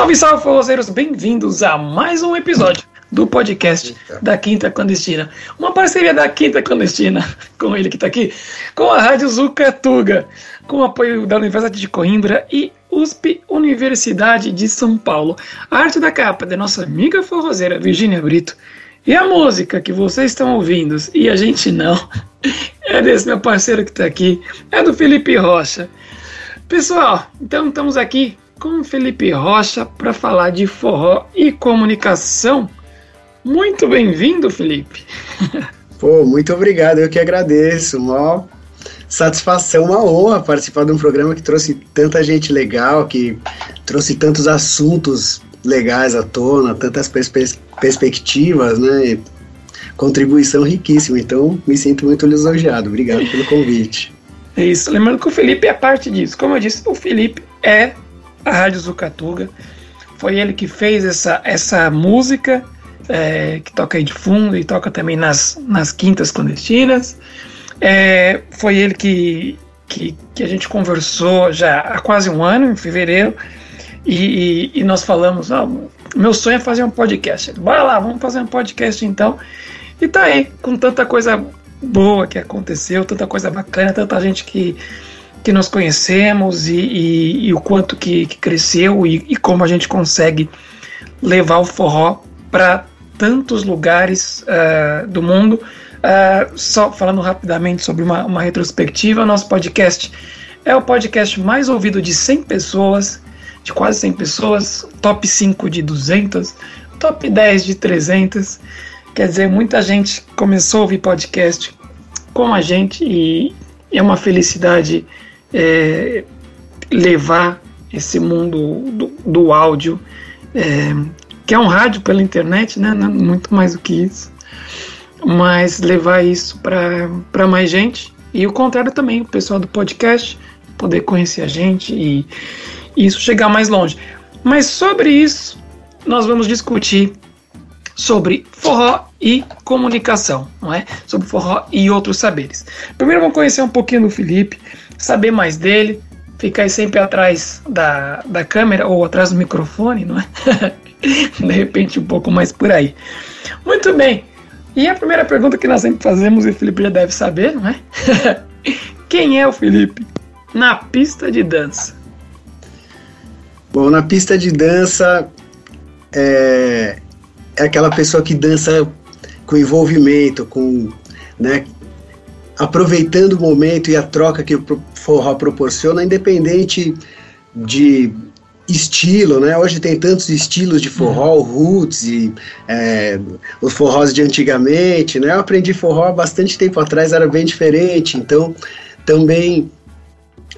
Salve, salve, forrozeiros! Bem-vindos a mais um episódio do podcast Eita. da Quinta Clandestina. Uma parceria da Quinta Clandestina, com ele que está aqui, com a Rádio Zucatuga, com o apoio da Universidade de Coimbra e USP Universidade de São Paulo. A arte da capa da nossa amiga forrozeira Virgínia Brito. E a música que vocês estão ouvindo, e a gente não, é desse meu parceiro que está aqui, é do Felipe Rocha. Pessoal, então estamos aqui com o Felipe Rocha para falar de forró e comunicação. Muito bem-vindo, Felipe. Pô, muito obrigado, eu que agradeço. Uma satisfação, uma honra participar de um programa que trouxe tanta gente legal, que trouxe tantos assuntos legais à tona, tantas perspe perspectivas, né? Contribuição riquíssima. Então, me sinto muito lisonjeado. Obrigado pelo convite. É isso. Lembrando que o Felipe é parte disso. Como eu disse, o Felipe é a Rádio Zucatuga. Foi ele que fez essa, essa música é, que toca aí de fundo e toca também nas, nas quintas clandestinas. É, foi ele que, que, que, a gente conversou já há quase um ano, em fevereiro, e, e, e nós falamos: ah, meu sonho é fazer um podcast. Bora lá, vamos fazer um podcast então. E tá aí, com tanta coisa boa que aconteceu, tanta coisa bacana, tanta gente que que nós conhecemos e, e, e o quanto que, que cresceu e, e, como a gente consegue levar o forró para tantos lugares uh, do mundo. Uh, só falando rapidamente sobre uma, uma retrospectiva, nosso podcast é o podcast mais ouvido de 100 pessoas, de quase 100 pessoas, top 5 de 200, top 10 de 300. Quer dizer, muita gente começou a ouvir podcast com a gente e é uma felicidade é, levar esse mundo do, do áudio, é, que é um rádio pela internet, né? Muito mais do que isso, mas levar isso para mais gente. E o contrário também, o pessoal do podcast poder conhecer a gente e, e isso chegar mais longe. Mas sobre isso, nós vamos discutir sobre forró e comunicação, não é? Sobre forró e outros saberes. Primeiro vamos conhecer um pouquinho do Felipe, saber mais dele, ficar sempre atrás da, da câmera ou atrás do microfone, não é? De repente um pouco mais por aí. Muito bem. E a primeira pergunta que nós sempre fazemos, e o Felipe já deve saber, não é? Quem é o Felipe na pista de dança? Bom, na pista de dança é, é aquela pessoa que dança com envolvimento, com, né, aproveitando o momento e a troca que o forró proporciona, independente de estilo, né? Hoje tem tantos estilos de forró, uhum. roots e é, os forrós de antigamente, né? Eu aprendi forró há bastante tempo atrás, era bem diferente, então também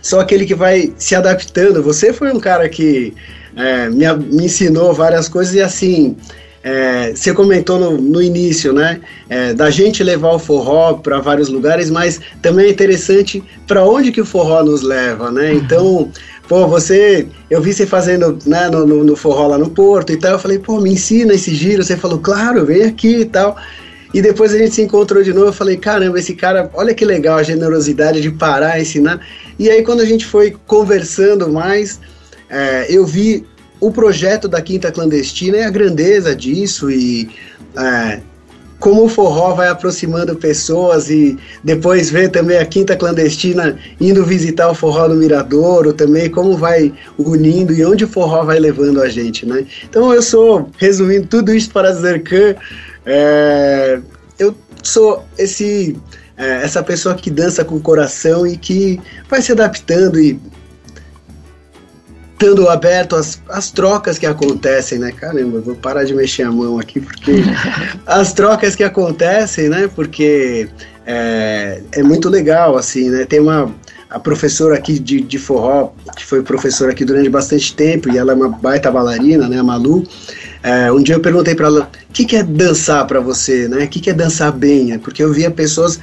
sou aquele que vai se adaptando. Você foi um cara que é, me, me ensinou várias coisas e assim é, você comentou no, no início, né? É, da gente levar o forró para vários lugares, mas também é interessante para onde que o forró nos leva, né? Uhum. Então, pô, você, eu vi você fazendo né, no, no, no, forró lá no Porto e tal. Eu falei, pô, me ensina esse giro. Você falou, claro, vem aqui e tal. E depois a gente se encontrou de novo. Eu falei, caramba, esse cara, olha que legal a generosidade de parar, ensinar. E aí, quando a gente foi conversando mais, é, eu vi o projeto da Quinta Clandestina é a grandeza disso e é, como o forró vai aproximando pessoas e depois ver também a Quinta Clandestina indo visitar o forró no Miradouro também, como vai unindo e onde o forró vai levando a gente, né? Então eu sou, resumindo tudo isso para que é, eu sou esse é, essa pessoa que dança com o coração e que vai se adaptando e estando aberto às, às trocas que acontecem, né? Caramba, vou parar de mexer a mão aqui, porque as trocas que acontecem, né? Porque é, é muito legal, assim, né? Tem uma a professora aqui de, de forró, que foi professora aqui durante bastante tempo, e ela é uma baita bailarina, né, a Malu. É, um dia eu perguntei para ela, o que, que é dançar para você, né? O que, que é dançar bem? Porque eu via pessoas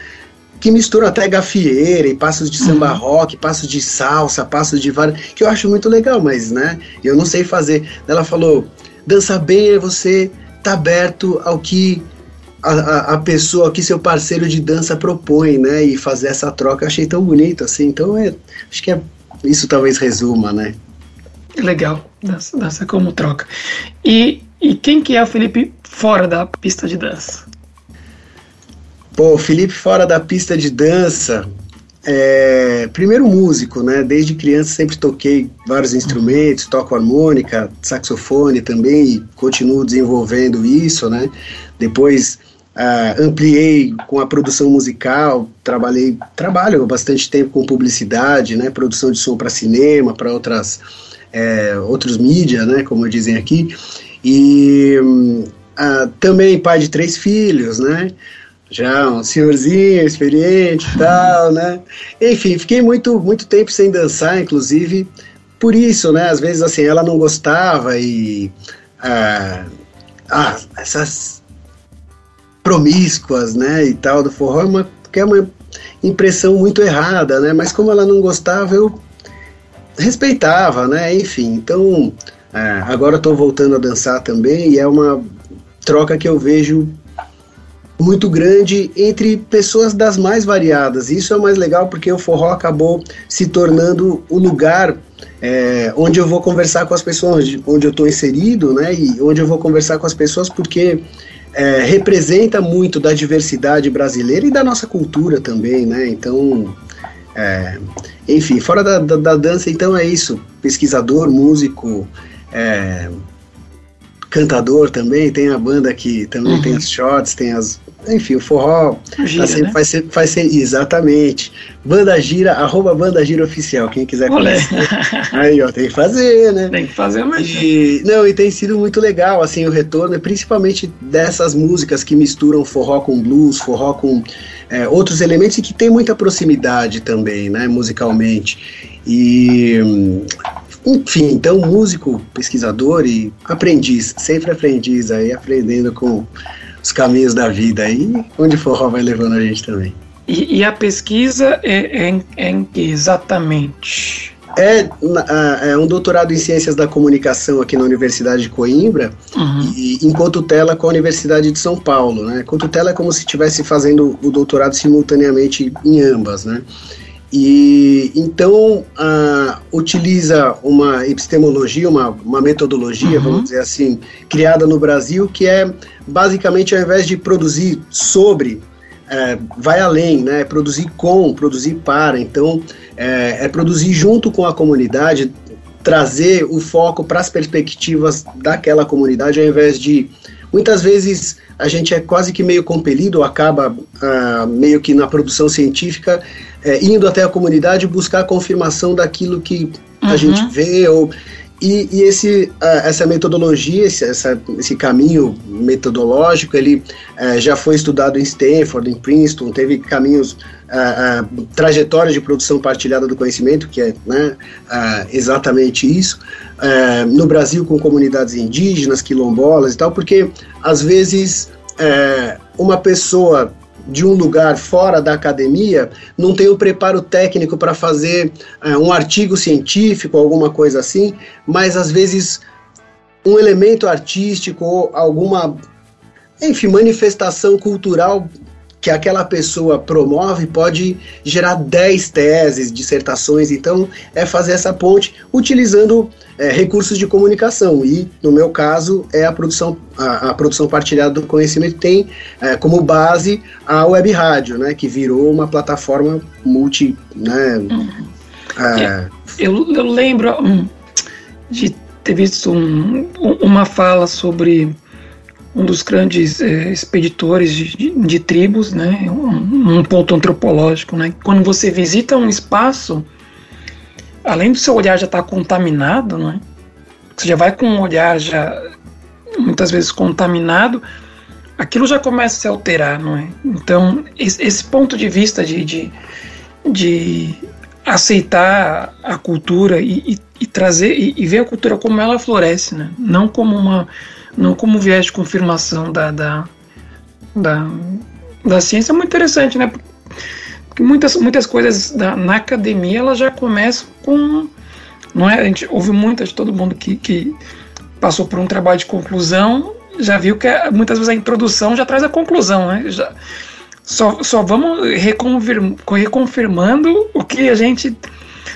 que misturam até gafieira e passos de samba uhum. rock, passos de salsa, passos de várias, que eu acho muito legal, mas, né, eu não sei fazer. Ela falou, dançar bem é você tá aberto ao que a, a, a, pessoa, que seu parceiro de dança propõe, né, e fazer essa troca, eu achei tão bonito, assim, então é, acho que é, isso talvez resuma, né. Legal. Dança, dança como troca. E, e quem que é o Felipe fora da pista de dança? Pô, Felipe fora da pista de dança, é, primeiro músico, né? Desde criança sempre toquei vários instrumentos, toco harmônica, saxofone também e continuo desenvolvendo isso, né? Depois uh, ampliei com a produção musical, trabalhei, trabalho bastante tempo com publicidade, né? Produção de som para cinema, para outras é, outros mídias, né? Como dizem aqui. E uh, também pai de três filhos, né? Já um senhorzinho experiente e tal, né? Enfim, fiquei muito, muito tempo sem dançar, inclusive por isso, né? Às vezes, assim, ela não gostava e... Ah, ah essas promíscuas, né, e tal do forró, é uma, é uma impressão muito errada, né? Mas como ela não gostava, eu respeitava, né? Enfim, então... Ah, agora estou voltando a dançar também e é uma troca que eu vejo muito grande entre pessoas das mais variadas. Isso é o mais legal porque o forró acabou se tornando o lugar é, onde eu vou conversar com as pessoas, onde eu estou inserido, né? E onde eu vou conversar com as pessoas porque é, representa muito da diversidade brasileira e da nossa cultura também, né? Então, é, enfim, fora da, da, da, dança, então é isso. Pesquisador, músico, é, cantador também, tem a banda que também uhum. tem as shots, tem as. Enfim, o forró gira, tá sempre, né? ser, faz ser. Exatamente. Banda Gira, arroba Banda Gira Oficial, quem quiser conhecer. Aí, ó, tem que fazer, né? Tem que fazer mas e, Não, e tem sido muito legal, assim, o retorno, principalmente dessas músicas que misturam forró com blues, forró com é, outros elementos e que tem muita proximidade também, né, musicalmente. E enfim, então músico, pesquisador e aprendiz, sempre aprendiz aí, aprendendo com os caminhos da vida aí, onde forró vai levando a gente também. E, e a pesquisa é, é, é em que exatamente? É, é, um doutorado em Ciências da Comunicação aqui na Universidade de Coimbra, uhum. e em cotutela com a Universidade de São Paulo. Né? Cotutela é como se estivesse fazendo o doutorado simultaneamente em ambas. Né? E então utiliza uma epistemologia, uma, uma metodologia, uhum. vamos dizer assim, criada no Brasil, que é basicamente ao invés de produzir sobre, é, vai além, né? É produzir com, produzir para. Então é, é produzir junto com a comunidade, trazer o foco para as perspectivas daquela comunidade, ao invés de muitas vezes a gente é quase que meio compelido, acaba uh, meio que na produção científica, é, indo até a comunidade buscar a confirmação daquilo que uhum. a gente vê ou e, e esse, uh, essa metodologia, esse, essa, esse caminho metodológico, ele uh, já foi estudado em Stanford, em Princeton, teve caminhos, uh, trajetórias de produção partilhada do conhecimento, que é né, exatamente isso, no Brasil com comunidades indígenas, quilombolas e tal, porque às vezes uma pessoa de um lugar fora da academia não tem o preparo técnico para fazer é, um artigo científico, alguma coisa assim, mas às vezes um elemento artístico ou alguma, enfim, manifestação cultural que aquela pessoa promove pode gerar 10 teses, dissertações, então é fazer essa ponte utilizando é, recursos de comunicação e, no meu caso, é a produção, a, a produção partilhada do conhecimento tem é, como base a web rádio, né, que virou uma plataforma multi, né, uhum. é, eu, eu, lembro hum, de ter visto um, uma fala sobre um dos grandes é, expeditores de, de, de, tribos, né, um, um, ponto antropológico, né, quando você visita um espaço, além do seu olhar já estar tá contaminado, né, você já vai com um olhar já muitas vezes contaminado, aquilo já começa a se alterar, não é? Então esse, ponto de vista de, de, de aceitar a cultura e, e, e trazer e, e, ver a cultura como ela floresce, né? Não como uma não como viés de confirmação da, da, da, da ciência é muito interessante, né? Porque muitas, muitas coisas da, na academia elas já começam com. Não é? A gente ouve muito de todo mundo que, que passou por um trabalho de conclusão, já viu que é, muitas vezes a introdução já traz a conclusão, né? Já, só, só vamos reconfirmando o que a gente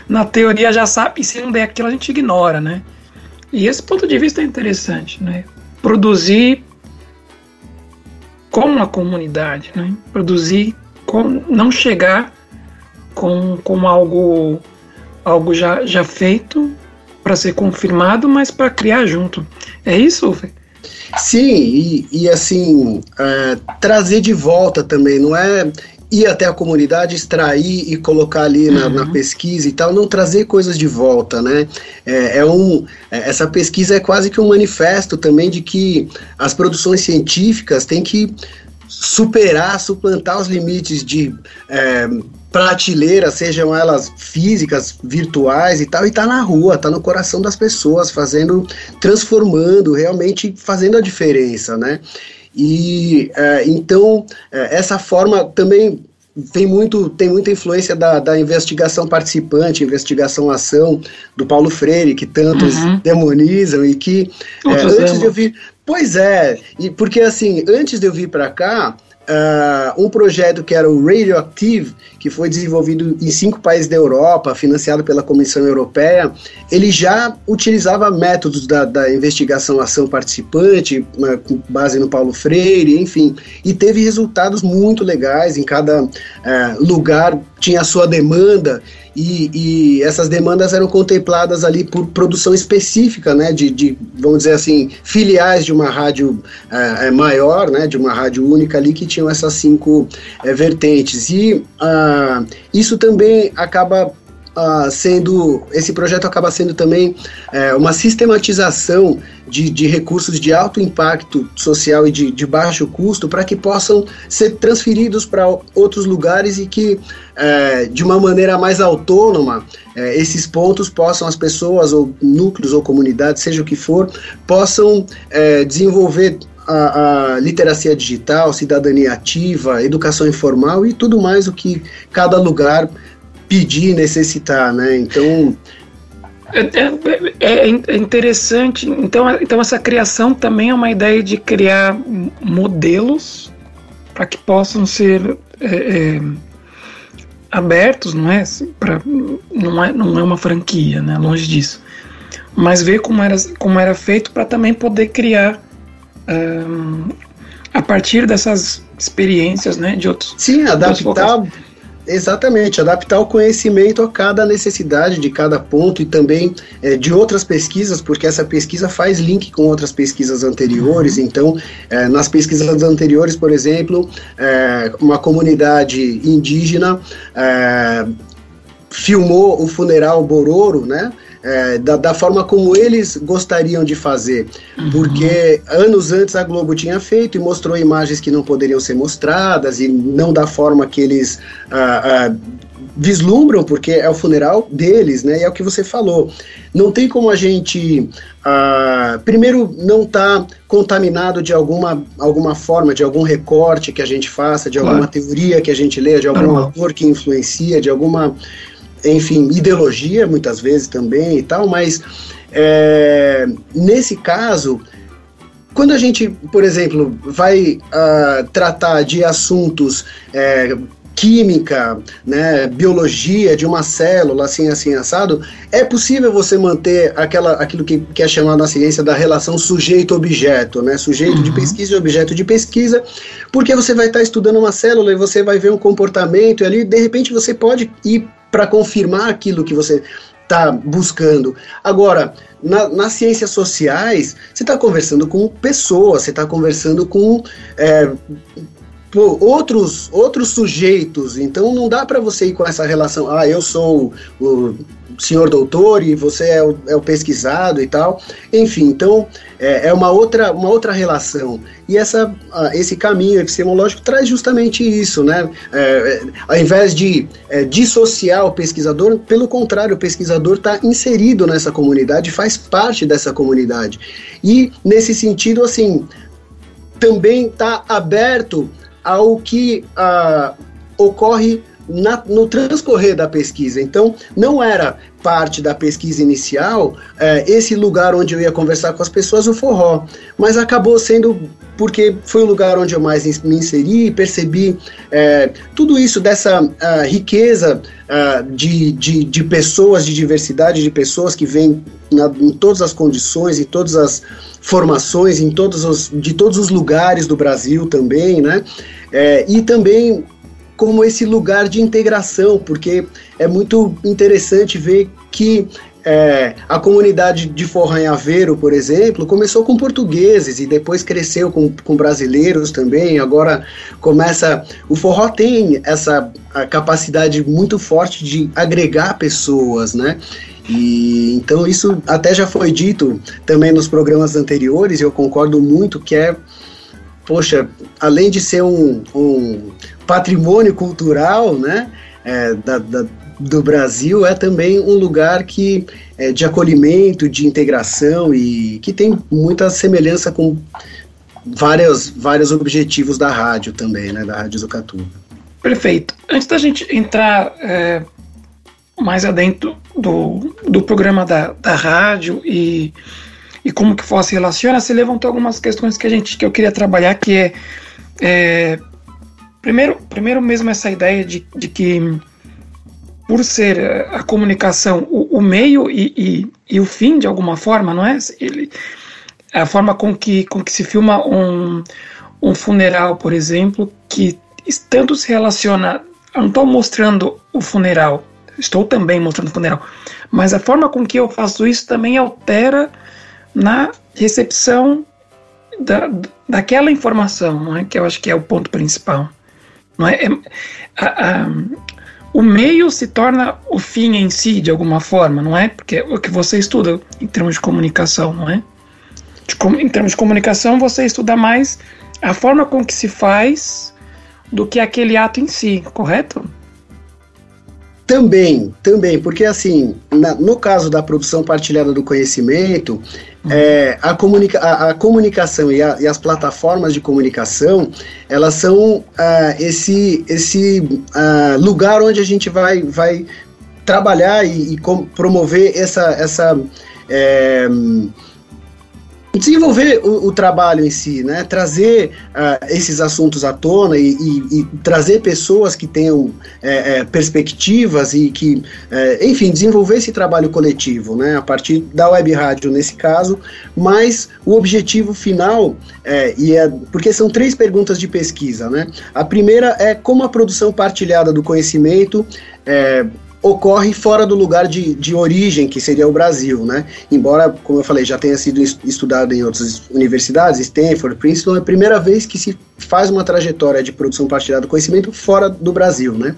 na teoria já sabe, e se não der aquilo a gente ignora, né? E esse ponto de vista é interessante, né? Produzir com a comunidade, né? Produzir com não chegar com, com algo algo já, já feito para ser confirmado, mas para criar junto. É isso, Uwe? Sim, e, e assim, é, trazer de volta também, não é ir até a comunidade, extrair e colocar ali na, uhum. na, pesquisa e tal, não trazer coisas de volta, né? É, é um, é, essa pesquisa é quase que um manifesto também de que as produções científicas têm que superar, suplantar os limites de é, prateleira, sejam elas físicas, virtuais e tal, e tá na rua, tá no coração das pessoas, fazendo, transformando, realmente fazendo a diferença, né? E é, então é, essa forma também tem muito tem muita influência da, da investigação participante, investigação ação do Paulo Freire que tantos uhum. demonizam e que é, antes de eu vir, pois é, e porque assim antes de eu vir para cá Uh, um projeto que era o Radioactive, que foi desenvolvido em cinco países da Europa, financiado pela Comissão Europeia, ele já utilizava métodos da, da investigação ação participante, uh, com base no Paulo Freire, enfim, e teve resultados muito legais. Em cada uh, lugar tinha a sua demanda e, e, essas demandas eram contempladas ali por produção específica, né, de, de vamos dizer assim, filiais de uma rádio é, maior, né, de uma rádio única ali que tinham essas cinco é, vertentes. E uh, isso também acaba uh, sendo, esse projeto acaba sendo também uh, uma sistematização de, de, recursos de alto impacto social e de, de baixo custo para que possam ser transferidos para outros lugares e que, uh, de uma maneira mais autônoma, eh, esses pontos possam, as pessoas, ou núcleos, ou comunidades, seja o que for, possam desenvolver a, a, literacia digital, cidadania ativa, educação informal e tudo mais o que cada lugar pedir, necessitar, né? Então é, é, é, é, interessante. Então, então essa criação também é uma ideia de criar modelos para que possam ser é, é, abertos, não é? Pra, não é? Não é uma franquia, né? Longe disso. Mas ver como era, como era feito para também poder criar um, a partir dessas experiências, né? De outros. Sim, adaptar Exatamente, adaptar o conhecimento a cada necessidade de cada ponto e também é, de outras pesquisas, porque essa pesquisa faz link com outras pesquisas anteriores. Uhum. Então, é, nas pesquisas anteriores, por exemplo, é, uma comunidade indígena é, filmou o funeral Bororo, né? É, da, da, forma como eles gostariam de fazer. Uhum. Porque anos antes a Globo tinha feito e mostrou imagens que não poderiam ser mostradas e não da forma que eles. Ah, ah, vislumbram, porque é o funeral deles, né? E é o que você falou. Não tem como a gente, ah, primeiro, não tá contaminado de alguma, alguma forma, de algum recorte que a gente faça, de alguma claro. teoria que a gente lê, de algum autor que influencia, de alguma enfim, ideologia muitas vezes também e tal, mas é, nesse caso, quando a gente, por exemplo, vai uh, tratar de assuntos é, química, né, biologia de uma célula, assim, assim, assado, é possível você manter aquela, aquilo que, que é chamado na ciência da relação sujeito-objeto, né, sujeito uhum. de pesquisa e objeto de pesquisa, porque você vai estar estudando uma célula e você vai ver um comportamento e ali, de repente, você pode ir para confirmar aquilo que você está buscando. Agora, na, nas ciências sociais, você está conversando com pessoas, você está conversando com é, outros, outros sujeitos. Então não dá para você ir com essa relação, ah, eu sou o senhor doutor e você é o, é o pesquisado e tal. Enfim, então é, é, uma, outra, uma outra relação. E essa, esse caminho epistemológico traz justamente isso, né? É, é, ao invés de é, dissociar o pesquisador, pelo contrário, o pesquisador está inserido nessa comunidade, faz parte dessa comunidade. E nesse sentido, assim, também está aberto ao que ocorre na, no transcorrer da pesquisa. Então, não era parte da pesquisa inicial é, esse lugar onde eu ia conversar com as pessoas, o forró, mas acabou sendo porque foi o lugar onde eu mais me inseri e percebi é, tudo isso dessa uh, riqueza uh, de, de, de, pessoas, de diversidade de pessoas que vêm em todas as condições, em todas as formações, em todos os, de todos os lugares do Brasil também, né? É, e também como esse lugar de integração, porque é muito interessante ver que é, a comunidade de Forró em Aveiro, por exemplo, começou com portugueses e depois cresceu com, com brasileiros também. Agora começa. O forró tem essa capacidade muito forte de agregar pessoas, né? E então isso até já foi dito também nos programas anteriores, e eu concordo muito que é poxa, além de ser um, um patrimônio cultural, né, é, da, da, do Brasil, é também um lugar que é, de acolhimento, de integração e que tem muita semelhança com vários, vários objetivos da rádio também, né, da Rádio Zucatu. Perfeito. Antes da gente entrar é, mais adentro do, do programa da, da rádio e e como que fosse relaciona, se levantou algumas questões que a gente que eu queria trabalhar, que é, é primeiro, primeiro mesmo essa ideia de, de que por ser a comunicação o, o meio e, e, e, o fim de alguma forma, não é? Ele, a forma com que, com que se filma um, um funeral, por exemplo, que tanto se relaciona. Eu não estou mostrando o funeral, estou também mostrando o funeral, mas a forma com que eu faço isso também altera na recepção da, daquela informação, não é? que eu acho que é o ponto principal. Não é? é a, a, o meio se torna o fim em si, de alguma forma, não é? Porque é o que você estuda em termos de comunicação, não é? De, em termos de comunicação, você estuda mais a forma com que se faz do que aquele ato em si, correto? Também, também, porque assim, na, no caso da produção partilhada do conhecimento, uhum. é, a, comunica, a, a comunicação e, a, e, as plataformas de comunicação, elas são uh, esse, esse uh, lugar onde a gente vai, vai trabalhar e, e promover essa, essa é, desenvolver o, o, trabalho em si, né? trazer uh, esses assuntos à tona e, e, e trazer pessoas que tenham é, é, perspectivas e que, é, enfim, desenvolver esse trabalho coletivo, né? a partir da web rádio nesse caso, mas o objetivo final, é, e é, porque são três perguntas de pesquisa. Né? A primeira é como a produção partilhada do conhecimento é, ocorre fora do lugar de, de origem, que seria o Brasil, né? Embora, como eu falei, já tenha sido estudado em outras universidades, Stanford, Princeton, é a primeira vez que se faz uma trajetória de produção partilhada do conhecimento fora do Brasil, né?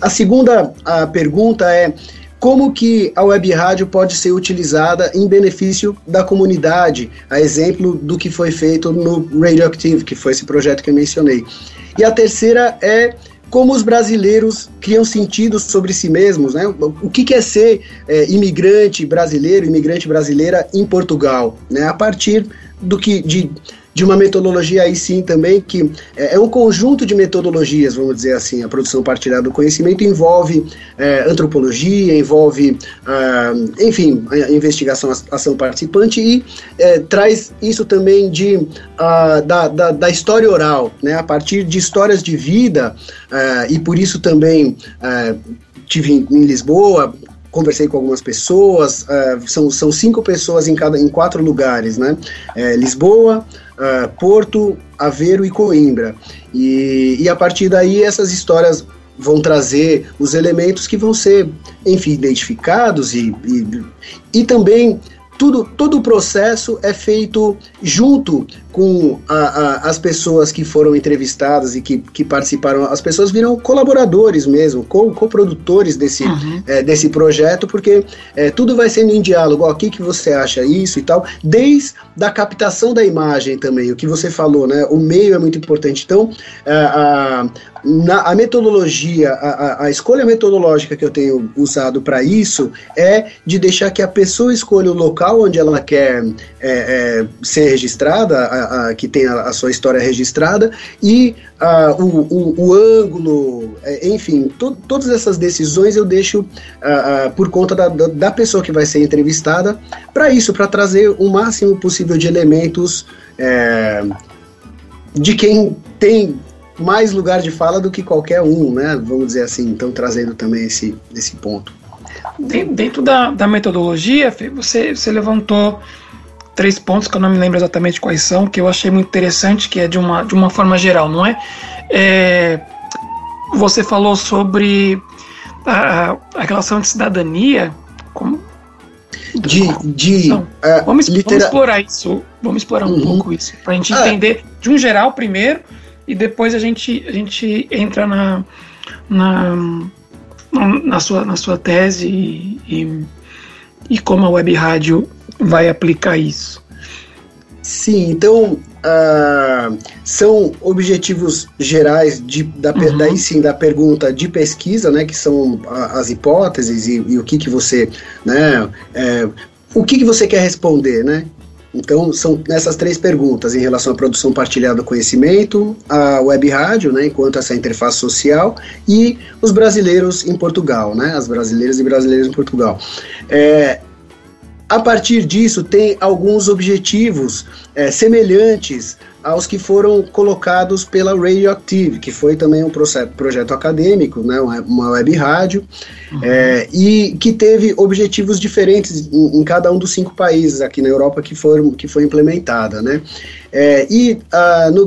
A segunda a pergunta é como que a web rádio pode ser utilizada em benefício da comunidade, a exemplo do que foi feito no Radioactive, que foi esse projeto que eu mencionei. E a terceira é como os brasileiros criam sentido sobre si mesmos, né? O que, é ser é, imigrante brasileiro, imigrante brasileira em Portugal, né? A partir do que de de uma metodologia aí sim também, que é, é, um conjunto de metodologias, vamos dizer assim. A produção partilhada do conhecimento envolve é, antropologia, envolve, ah, enfim, a investigação, ação participante e é, traz isso também de, ah, da, da, da, história oral, né, a partir de histórias de vida, ah, e por isso também tive em Lisboa, conversei com algumas pessoas, uh, são, são cinco pessoas em cada em quatro lugares, né? É, Lisboa, uh, Porto, Aveiro e Coimbra. E, e a partir daí essas histórias vão trazer os elementos que vão ser, enfim, identificados e, e, e também tudo, todo o processo é feito junto com a, a, as pessoas que foram entrevistadas e que, que participaram. As pessoas viram colaboradores mesmo, co-produtores desse, uhum. é, desse projeto, porque é, tudo vai sendo em diálogo. O que, que você acha isso e tal, desde a captação da imagem também, o que você falou, né? O meio é muito importante. Então, é, a, na, a metodologia, a, a, escolha metodológica que eu tenho usado para isso é de deixar que a pessoa escolha o local onde ela quer é, é, ser registrada, a, a, que tem a, sua história registrada, e o, o, o, ângulo, é, enfim, to, todas essas decisões eu deixo por conta da, da, da, pessoa que vai ser entrevistada, para isso, para trazer o máximo possível de elementos é, de quem tem mais lugar de fala do que qualquer um, né? Vamos dizer assim, então trazendo também esse, esse ponto. Dentro da, da metodologia, você, você levantou três pontos que eu não me lembro exatamente quais são, que eu achei muito interessante, que é de uma, de uma forma geral, não é? é você falou sobre a, a relação de cidadania, como, de, de uh, vamos, litera... vamos explorar isso, vamos explorar um uhum. pouco isso, para a gente ah. entender de um geral primeiro e depois a gente, a gente entra na, na, na, sua, na sua tese e, e, e como a web rádio vai aplicar isso. Sim, então uh, são objetivos gerais de, da, uhum. daí sim da pergunta de pesquisa, né, que são as hipóteses e, e o que que você, né, é, o que que você quer responder, né? Então, são essas três perguntas em relação à produção partilhada do conhecimento, a web rádio, né, enquanto essa interface social, e os brasileiros em Portugal, né, as brasileiras e brasileiros em Portugal. É, a partir disso, tem alguns objetivos é, semelhantes aos que foram colocados pela Radioactive, que foi também um projeto acadêmico, né, uma web rádio, uhum. é, e que teve objetivos diferentes em, em, cada um dos cinco países aqui na Europa que, foram, que foi implementada. Né. É, e uh, no,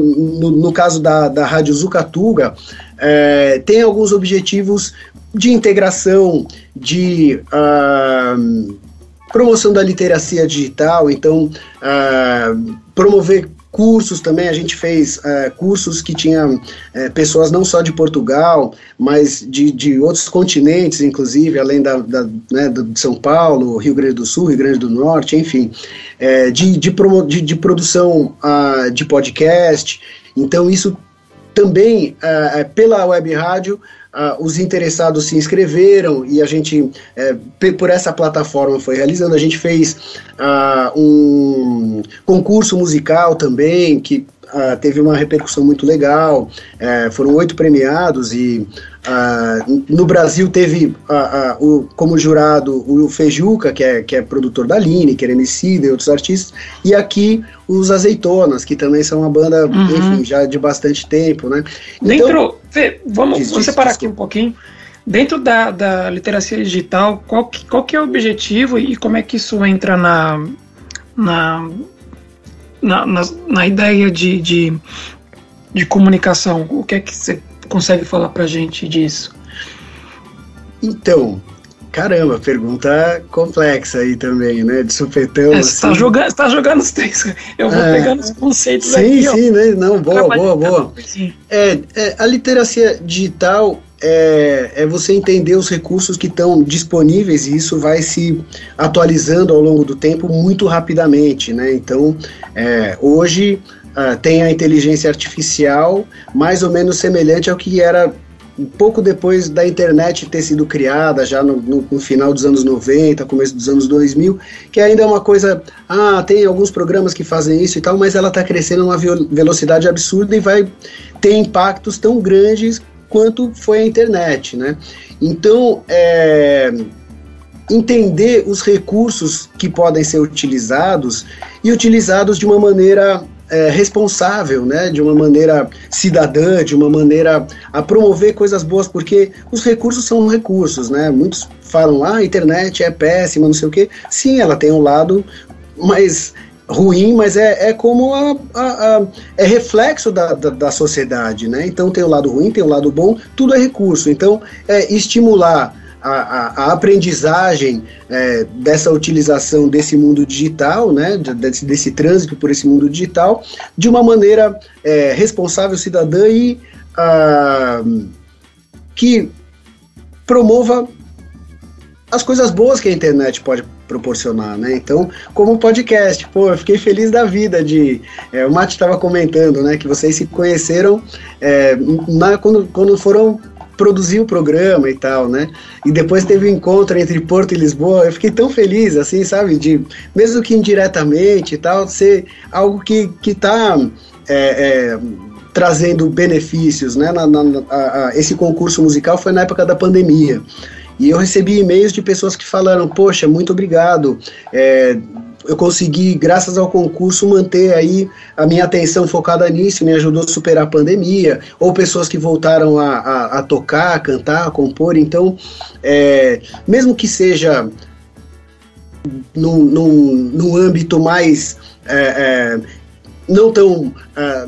no, no, caso da, da Rádio Zucatuga, é, tem alguns objetivos de integração, de... Uh, promoção da literacia digital, então uh, promover cursos também, a gente fez uh, cursos que tinham uh, pessoas não só de Portugal, mas de, de outros continentes, inclusive, além da, da né, de São Paulo, Rio Grande do Sul, Rio Grande do Norte, enfim, uh, de, de, promo, de, de, produção uh, de podcast. Então, isso também, pela web rádio, Uh, os interessados se inscreveram e a gente, é, por essa plataforma, foi realizando. A gente fez uh, um concurso musical também, que uh, teve uma repercussão muito legal. É, foram oito premiados e uh, no Brasil teve uh, o, como jurado o Fejuca, que é, que é produtor da Lineker, Emicida e outros artistas, e aqui os Azeitonas, que também são uma banda, uhum. enfim, já de bastante tempo, né? Então, Dentro, Fê, vamos, diz, vamos separar aqui um pouquinho. Dentro da, da literacia digital, qual que, qual que é o objetivo e como é que isso entra na, na na, na, na ideia de, de, de, comunicação? O que é que você consegue falar para gente disso? Então, caramba, pergunta complexa aí também, né? De supetão. É, você está assim. jogando, tá jogando os três. Eu vou é, pegando os conceitos sim, aqui. Sim, sim, né? Não, boa, boa, boa. É, é, a literacia digital é, é você entender os recursos que estão disponíveis e isso vai se atualizando ao longo do tempo muito rapidamente, né? Então, é, hoje uh, tem a inteligência artificial mais ou menos semelhante ao que era um pouco depois da internet ter sido criada, já no, no, no, final dos anos 90, começo dos anos 2000, que ainda é uma coisa, ah, tem alguns programas que fazem isso e tal, mas ela está crescendo a uma velocidade absurda e vai ter impactos tão grandes quanto foi a internet, né? Então, é, entender os recursos que podem ser utilizados e utilizados de uma maneira é, responsável, né, de uma maneira cidadã, de uma maneira a promover coisas boas, porque os recursos são recursos, né? Muitos falam, ah, a internet é péssima, não sei o quê. Sim, ela tem um lado, mas ruim, mas é, é como a, a, a é reflexo da, da, da, sociedade, né? Então tem o lado ruim, tem o lado bom, tudo é recurso. Então é estimular a, a, a aprendizagem é, dessa utilização desse mundo digital, né? Desse, desse, trânsito por esse mundo digital, de uma maneira é, responsável, cidadã e que promova as coisas boas que a internet pode proporcionar, né? Então, como podcast, pô, eu fiquei feliz da vida de. É, o Mate estava comentando, né, que vocês se conheceram é, na, quando, quando foram produzir o programa e tal, né? E depois teve o um encontro entre Porto e Lisboa. Eu fiquei tão feliz, assim, sabe? De, mesmo que indiretamente e tal, ser algo que, que tá. É, é, trazendo benefícios, né? Na, na, a, a, esse concurso musical foi na época da pandemia. E eu recebi e-mails de pessoas que falaram: Poxa, muito obrigado. É, eu consegui, graças ao concurso, manter aí a minha atenção focada nisso, me ajudou a superar a pandemia, ou pessoas que voltaram a, a, a tocar, a cantar, a compor. Então, é, mesmo que seja num, num, num âmbito mais é, é, não tão uh,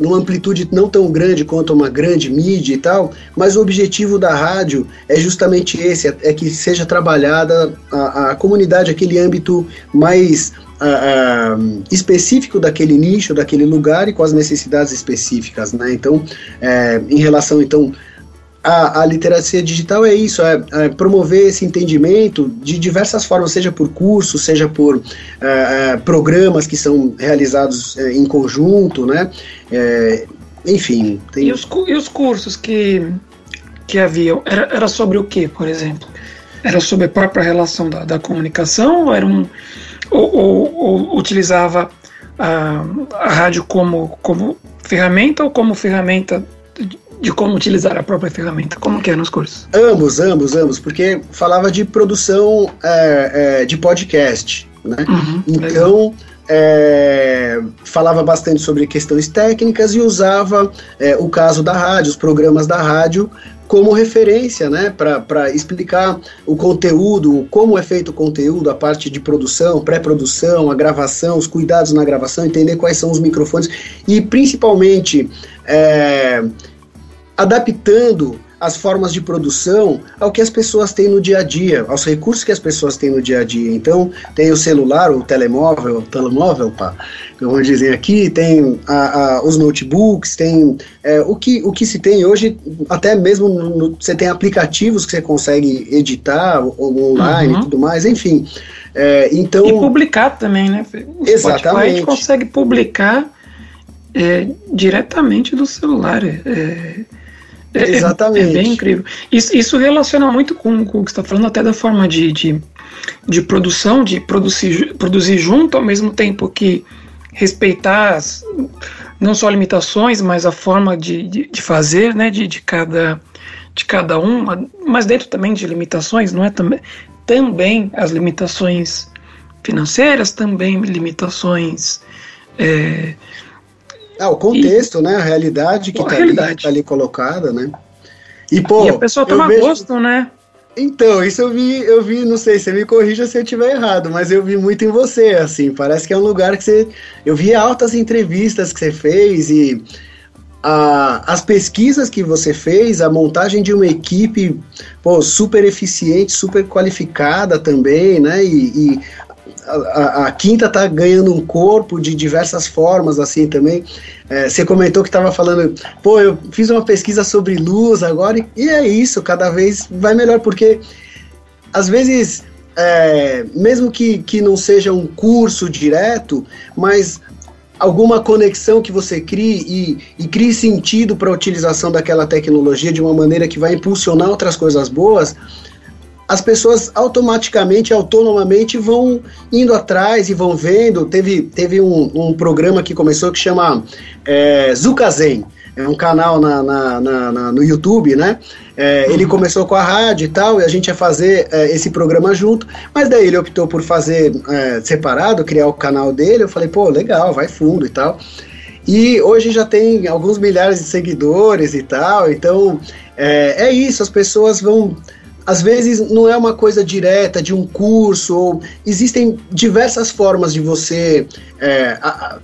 numa amplitude não tão grande quanto uma grande mídia e tal, mas o objetivo da rádio é justamente esse, é, é que seja trabalhada a, a, comunidade, aquele âmbito mais uh, uh, específico daquele nicho, daquele lugar e com as necessidades específicas, né? Então, é, em relação então a, a, literacia digital é isso, é, é, promover esse entendimento de diversas formas, seja por cursos, seja por é, é programas que são realizados é, em conjunto, né? É, enfim. Tem... E, os, e os cursos que, que haviam, era, era sobre o que, por exemplo? Era sobre a própria relação da, da comunicação ou, era um, ou, ou, ou utilizava a, a rádio como, como ferramenta ou como ferramenta de como utilizar a própria ferramenta? Como que é nos cursos? Ambos, ambos, ambos, porque falava de produção é, é, de podcast, né? Uhum, então é, falava bastante sobre questões técnicas e usava é, o caso da rádio, os programas da rádio como referência, né, para explicar o conteúdo, como é feito o conteúdo, a parte de produção, pré-produção, a gravação, os cuidados na gravação, entender quais são os microfones e principalmente é, adaptando as formas de produção ao que as pessoas têm no dia a dia, aos recursos que as pessoas têm no dia a dia. Então, tem o celular, o telemóvel, o telemóvel, pá, como dizem aqui, tem a, a, os notebooks, tem é, o, que, o que se tem hoje, até mesmo no, você tem aplicativos que você consegue editar online uhum. e tudo mais, enfim. É, então, e publicar também, né? O exatamente. a gente consegue publicar é, diretamente do celular. É, Exatamente. É, bem incrível. Isso, isso relaciona muito com, com o que você está falando, até da forma de, de, de, produção, de produzir, produzir junto, ao mesmo tempo que respeitar as, não só limitações, mas a forma de, de, de, fazer né, de, de, cada, de cada um, mas dentro também de limitações, não é também, também as limitações financeiras, também limitações. É, ah, o contexto, e, né? A realidade que está ali, tá ali colocada, né? E, pô, e a pessoa toma vejo... gosto, né? Então, isso eu vi, eu vi, não sei, você me corrija se eu estiver errado, mas eu vi muito em você, assim, parece que é um lugar que você, eu vi altas entrevistas que você fez e a, as pesquisas que você fez, a montagem de uma equipe, pô, super eficiente, super qualificada também, né, e, e a, a, quinta tá ganhando um corpo de diversas formas, assim, também. É, você comentou que estava falando, pô, eu fiz uma pesquisa sobre luz agora, e, e é isso, cada vez vai melhor, porque às vezes, é, mesmo que, que não seja um curso direto, mas alguma conexão que você crie e, e crie sentido para a utilização daquela tecnologia de uma maneira que vai impulsionar outras coisas boas, as pessoas automaticamente, autonomamente vão indo atrás e vão vendo. Teve, teve um, um programa que começou que chama é, Zukazen. É um canal na, na, na, na no YouTube, né? É, uhum. Ele começou com a rádio e tal, e a gente ia fazer é, esse programa junto, mas daí ele optou por fazer é, separado, criar o canal dele. Eu falei, pô, legal, vai fundo e tal. E hoje já tem alguns milhares de seguidores e tal, então é, é isso, as pessoas vão às vezes não é uma coisa direta de um curso, ou existem diversas formas de você é, a,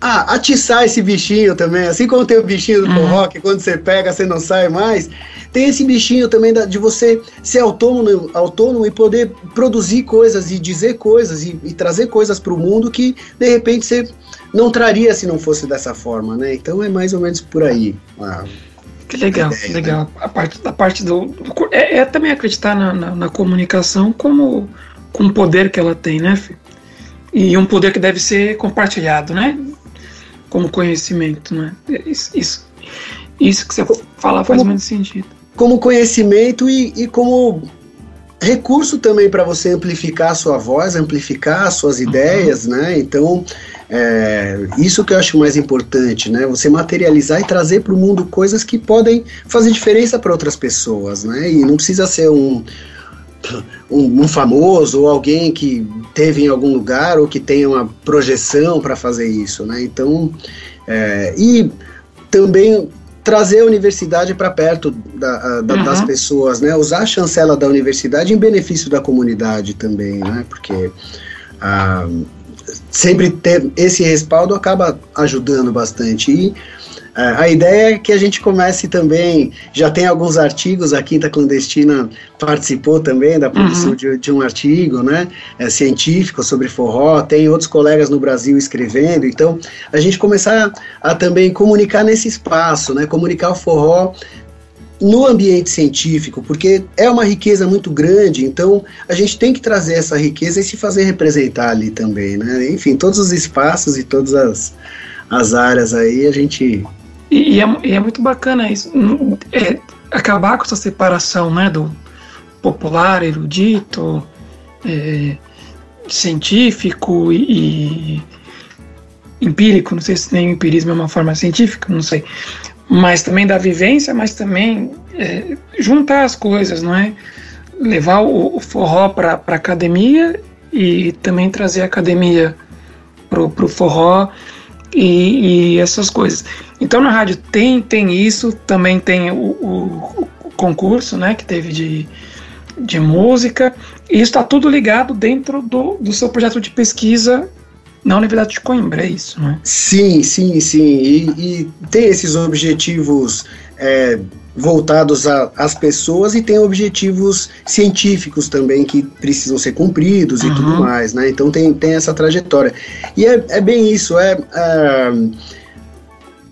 a, atiçar esse bichinho também, assim como tem o bichinho do uhum. rock, quando você pega, você não sai mais, tem esse bichinho também da, de você ser autônomo, autônomo e poder produzir coisas e dizer coisas e, e trazer coisas para o mundo que de repente você não traria se não fosse dessa forma, né? Então é mais ou menos por aí. Ah. Que legal, que legal. A parte da parte do, é, é, também acreditar na, na, na, comunicação como com o poder que ela tem, né, Fê? E um poder que deve ser compartilhado, né? Como conhecimento, né? Isso, isso, isso que você fala faz como, muito sentido. Como conhecimento e, e como recurso também para você amplificar a sua voz, amplificar as suas uhum. ideias, né? Então, é, isso que eu acho mais importante, né? Você materializar e trazer para o mundo coisas que podem fazer diferença para outras pessoas, né? E não precisa ser um, um, um, famoso ou alguém que teve em algum lugar ou que tenha uma projeção para fazer isso, né? Então, é, e também trazer a universidade para perto da, da, uhum. das pessoas, né? Usar a chancela da universidade em benefício da comunidade também, né? Porque ah, sempre ter esse respaldo acaba ajudando bastante. E a ideia é que a gente comece também, já tem alguns artigos, a Quinta Clandestina participou também da produção uhum. de, de, um artigo né, é, científico sobre forró, tem outros colegas no Brasil escrevendo, então a gente começar a, a também comunicar nesse espaço, né, comunicar o forró no ambiente científico, porque é uma riqueza muito grande, então a gente tem que trazer essa riqueza e se fazer representar ali também, né? Enfim, todos os espaços e todas as, as áreas aí a gente e, e, é, e é, muito bacana isso, é, acabar com essa separação né, do popular, erudito, é, científico e, e, empírico, não sei se nem empirismo é uma forma científica, não sei, mas também da vivência, mas também é, juntar as coisas, não é? Levar o, o forró para a academia e também trazer a academia para o forró e, e, essas coisas. Então na rádio tem, tem isso, também tem o, o, o concurso né, que teve de, de música, e isso está tudo ligado dentro do, do seu projeto de pesquisa na Universidade de Coimbra, é isso, não é? Sim, sim, sim. E, e tem esses objetivos é, voltados às pessoas e tem objetivos científicos também que precisam ser cumpridos uhum. e tudo mais, né? Então tem, tem essa trajetória. E é, é bem isso, é, é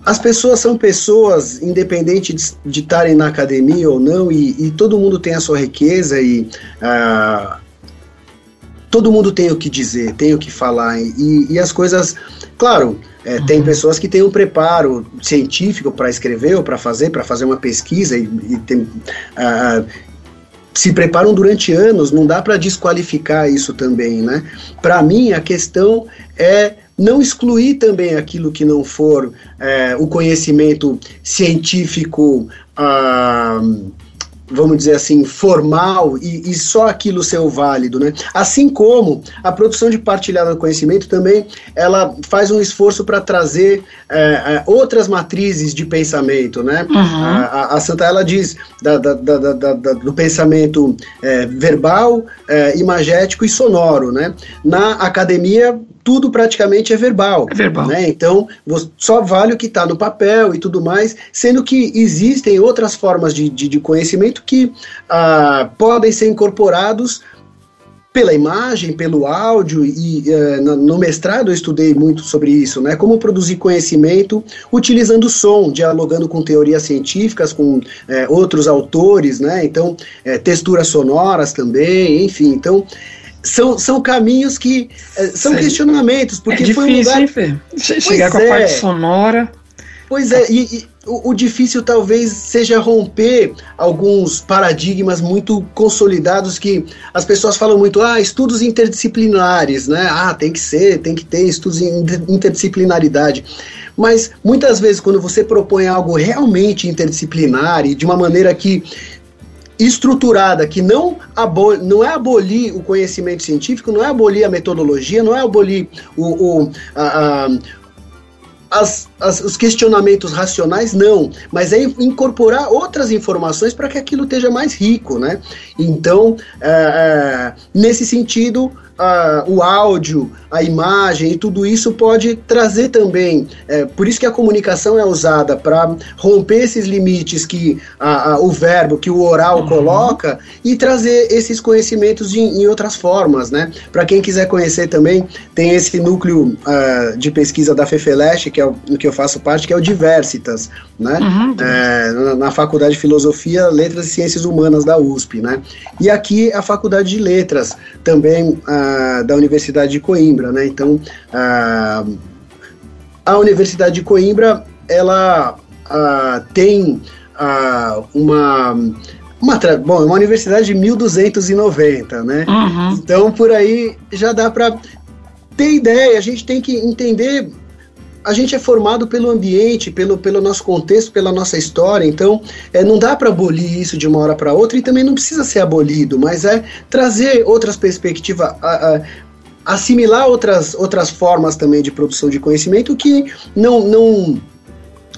as pessoas são pessoas, independente de estarem na academia ou não, e, e, todo mundo tem a sua riqueza e uh, todo mundo tem o que dizer, tem o que falar, e, e as coisas, claro, é, tem pessoas que têm um preparo científico para escrever ou para fazer, para fazer uma pesquisa e, e tem, uh, se preparam durante anos, não dá para desqualificar isso também, né? Para mim, a questão é não excluir também aquilo que não for é, o conhecimento científico. Ah, vamos dizer assim, formal e, e, só aquilo ser o válido, né? Assim como a produção de partilhada do conhecimento também, ela faz um esforço para trazer é, é, outras matrizes de pensamento, né? Uhum. A, a, Santa ela diz da, da, da, do pensamento é, verbal, é, imagético e sonoro, né? Na academia tudo praticamente é verbal. É verbal. Né? Então, só vale o que está no papel e tudo mais, sendo que existem outras formas de, de, de conhecimento que ah, podem ser incorporados pela imagem, pelo áudio, e uh, no mestrado eu estudei muito sobre isso, né? Como produzir conhecimento utilizando som, dialogando com teorias científicas, com uh, outros autores, né? Então, uh, texturas sonoras também, enfim. Então, são, são caminhos que. Eh, são questionamentos, porque é difícil, foi um lugar. Hein, Fê? Chegar pois com a parte é. sonora. Pois é, e, e o, o, difícil talvez seja romper alguns paradigmas muito consolidados que as pessoas falam muito, ah, estudos interdisciplinares, né? Ah, tem que ser, tem que ter estudos em interdisciplinaridade. Mas muitas vezes, quando você propõe algo realmente interdisciplinar e de uma maneira que estruturada, que não, abol não é abolir o conhecimento científico, não é abolir a metodologia, não é abolir o, o a, a, as, as, os questionamentos racionais, não, mas é incorporar outras informações para que aquilo esteja mais rico, né? Então, é, é, nesse sentido, a, o áudio, a imagem e tudo isso pode trazer também. É, por isso que a comunicação é usada para romper esses limites que a, a, o verbo, que o oral uhum. coloca e trazer esses conhecimentos de, em outras formas, né? Para quem quiser conhecer também, tem esse núcleo uh, de pesquisa da FEFELESH, que é o que eu faço parte, que é o Diversitas, né? Uhum, é, na, Faculdade de Filosofia, Letras e Ciências Humanas da USP, né? E aqui a Faculdade de Letras, também ah, da Universidade de Coimbra, né? Então, ah, a Universidade de Coimbra, ela ah, tem ah, uma uma, bom, é uma universidade de 1290, né? Uhum. Então, por aí já dá para ter ideia. A gente tem que entender. A gente é formado pelo ambiente, pelo, pelo nosso contexto, pela nossa história. Então, é, não dá para abolir isso de uma hora para outra e também não precisa ser abolido, mas é trazer outras perspectivas, a, a, assimilar outras, outras formas também de produção de conhecimento que não, não